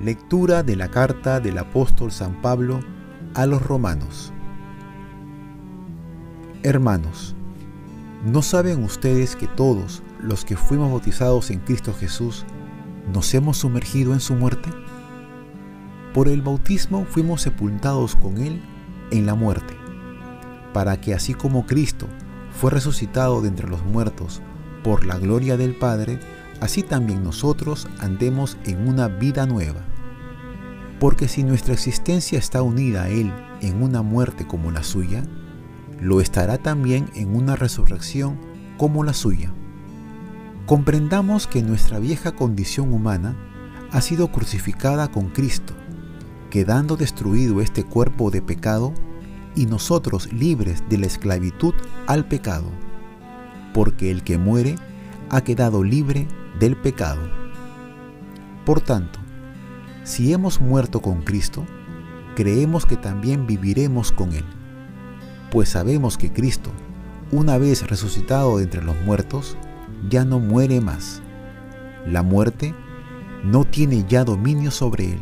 Lectura de la carta del apóstol San Pablo a los romanos. Hermanos, ¿no saben ustedes que todos los que fuimos bautizados en Cristo Jesús nos hemos sumergido en su muerte? Por el bautismo fuimos sepultados con Él en la muerte, para que así como Cristo fue resucitado de entre los muertos por la gloria del Padre, así también nosotros andemos en una vida nueva. Porque si nuestra existencia está unida a Él en una muerte como la suya, lo estará también en una resurrección como la suya. Comprendamos que nuestra vieja condición humana ha sido crucificada con Cristo, quedando destruido este cuerpo de pecado y nosotros libres de la esclavitud al pecado, porque el que muere ha quedado libre del pecado. Por tanto, si hemos muerto con Cristo, creemos que también viviremos con Él, pues sabemos que Cristo, una vez resucitado de entre los muertos, ya no muere más. La muerte no tiene ya dominio sobre Él,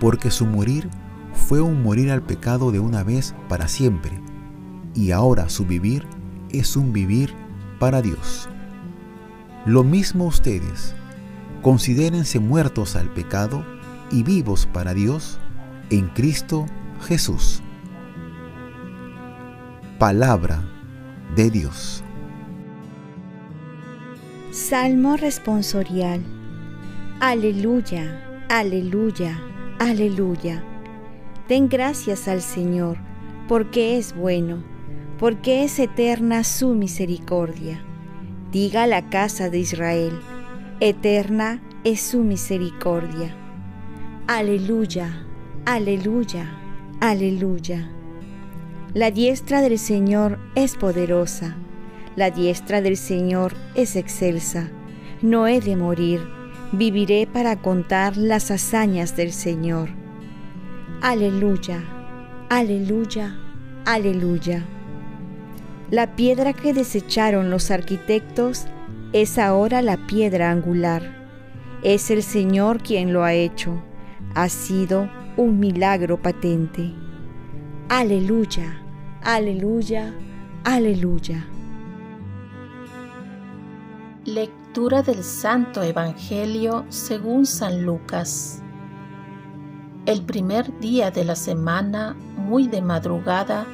porque su morir fue un morir al pecado de una vez para siempre, y ahora su vivir es un vivir para Dios. Lo mismo ustedes, considérense muertos al pecado y vivos para Dios en Cristo Jesús. Palabra de Dios. Salmo responsorial. Aleluya, aleluya, aleluya. Den gracias al Señor, porque es bueno, porque es eterna su misericordia Diga la casa de Israel, eterna es su misericordia. Aleluya, aleluya, aleluya. La diestra del Señor es poderosa, la diestra del Señor es excelsa. No he de morir, viviré para contar las hazañas del Señor. Aleluya, aleluya, aleluya. La piedra que desecharon los arquitectos es ahora la piedra angular. Es el Señor quien lo ha hecho. Ha sido un milagro patente. Aleluya, aleluya, aleluya. Lectura del Santo Evangelio según San Lucas. El primer día de la semana, muy de madrugada,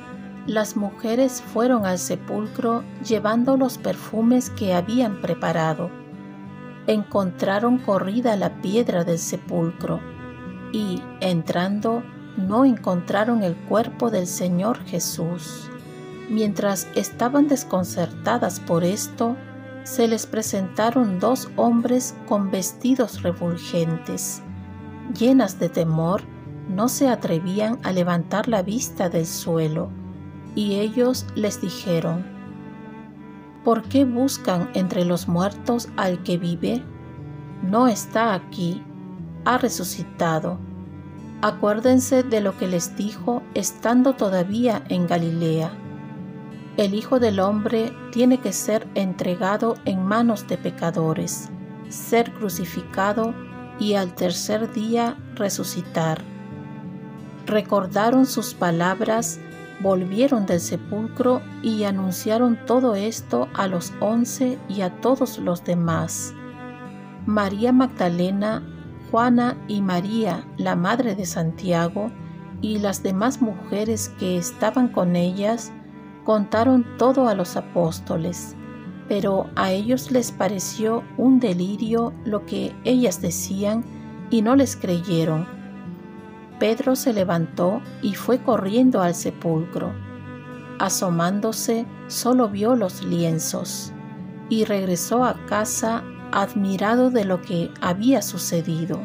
las mujeres fueron al sepulcro llevando los perfumes que habían preparado. Encontraron corrida la piedra del sepulcro y, entrando, no encontraron el cuerpo del Señor Jesús. Mientras estaban desconcertadas por esto, se les presentaron dos hombres con vestidos refulgentes. Llenas de temor, no se atrevían a levantar la vista del suelo y ellos les dijeron, ¿por qué buscan entre los muertos al que vive? No está aquí, ha resucitado. Acuérdense de lo que les dijo estando todavía en Galilea. El Hijo del Hombre tiene que ser entregado en manos de pecadores, ser crucificado y al tercer día resucitar. Recordaron sus palabras volvieron del sepulcro y anunciaron todo esto a los once y a todos los demás. María Magdalena, Juana y María, la madre de Santiago, y las demás mujeres que estaban con ellas, contaron todo a los apóstoles, pero a ellos les pareció un delirio lo que ellas decían y no les creyeron Pedro se levantó y fue corriendo al sepulcro. Asomándose, solo vio los lienzos y regresó a casa admirado de lo que había sucedido.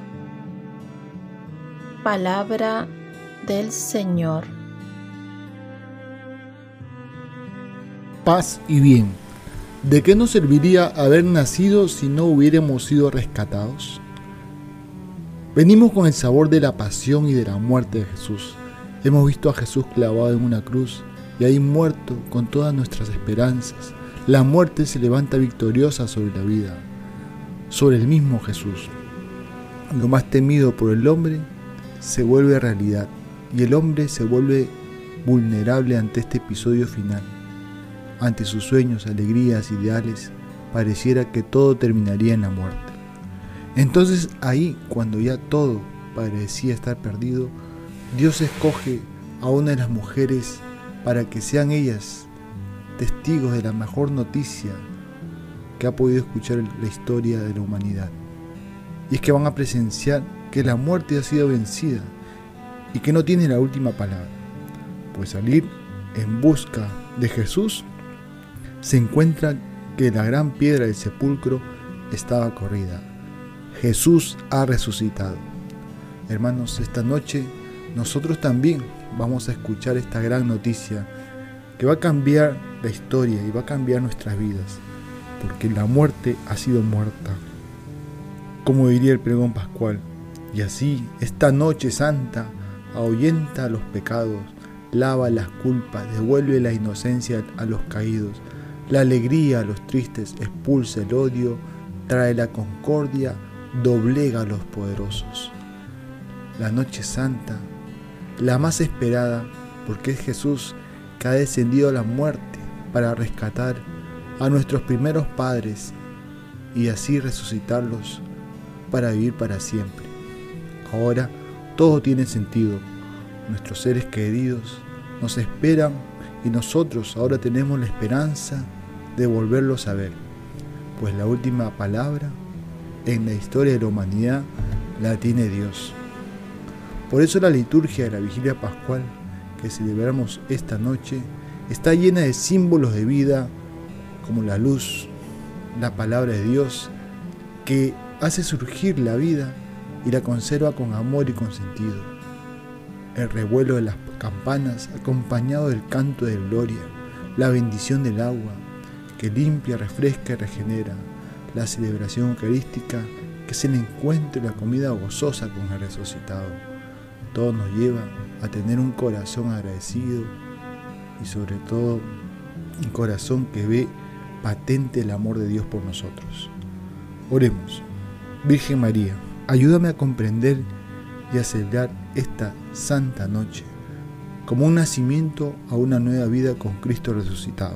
Palabra del Señor. Paz y bien. ¿De qué nos serviría haber nacido si no hubiéramos sido rescatados? Venimos con el sabor de la pasión y de la muerte de Jesús, Hemos visto a Jesús clavado en una cruz y ahí muerto con todas nuestras esperanzas. La muerte se levanta victoriosa sobre la vida, sobre el mismo Jesús. Lo más temido por el hombre se vuelve realidad y el hombre se vuelve vulnerable ante este episodio final. Ante sus sueños, alegrías, ideales, pareciera que todo terminaría en la muerte. Entonces ahí, cuando ya todo parecía estar perdido, Dios escoge a una de las mujeres para que sean ellas testigos de la mejor noticia que ha podido escuchar la historia de la humanidad. Y es que van a presenciar que la muerte ha sido vencida y que no tiene la última palabra. Pues salir en busca de Jesús se encuentra que la gran piedra del sepulcro estaba corrida. Jesús ha resucitado. Hermanos, esta noche nosotros también vamos a escuchar esta gran noticia que va a cambiar la historia y va a cambiar nuestras vidas, porque la muerte ha sido muerta. Como diría el pregón pascual, y así esta noche santa ahuyenta los pecados, lava las culpas, devuelve la inocencia a los caídos, la alegría a los tristes, expulsa el odio, trae la concordia, doblega a los poderosos. La noche santa la más esperada, porque es Jesús que ha descendido a la muerte para rescatar a nuestros primeros padres y así resucitarlos para vivir para siempre. Ahora todo tiene sentido. Nuestros seres queridos nos esperan y nosotros ahora tenemos la esperanza de volverlos a ver, pues la última palabra en la historia de la humanidad la tiene Dios. Por eso la liturgia de la vigilia pascual que celebramos esta noche está llena de símbolos de vida como la luz, la palabra de Dios, que hace surgir la vida y la conserva con amor y con sentido. El revuelo de las campanas acompañado del canto de gloria, la bendición del agua que limpia, refresca y regenera, la celebración eucarística que es el encuentro y la comida gozosa con el resucitado todo nos lleva a tener un corazón agradecido y sobre todo un corazón que ve patente el amor de Dios por nosotros. Oremos. Virgen María, ayúdame a comprender y a celebrar esta santa noche como un nacimiento a una nueva vida con Cristo resucitado.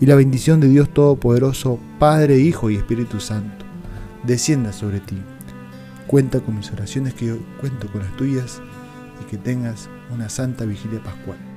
Y la bendición de Dios Todopoderoso, Padre, Hijo y Espíritu Santo, descienda sobre ti. Cuenta con mis oraciones que yo cuento con las tuyas y que tengas una santa vigilia pascual.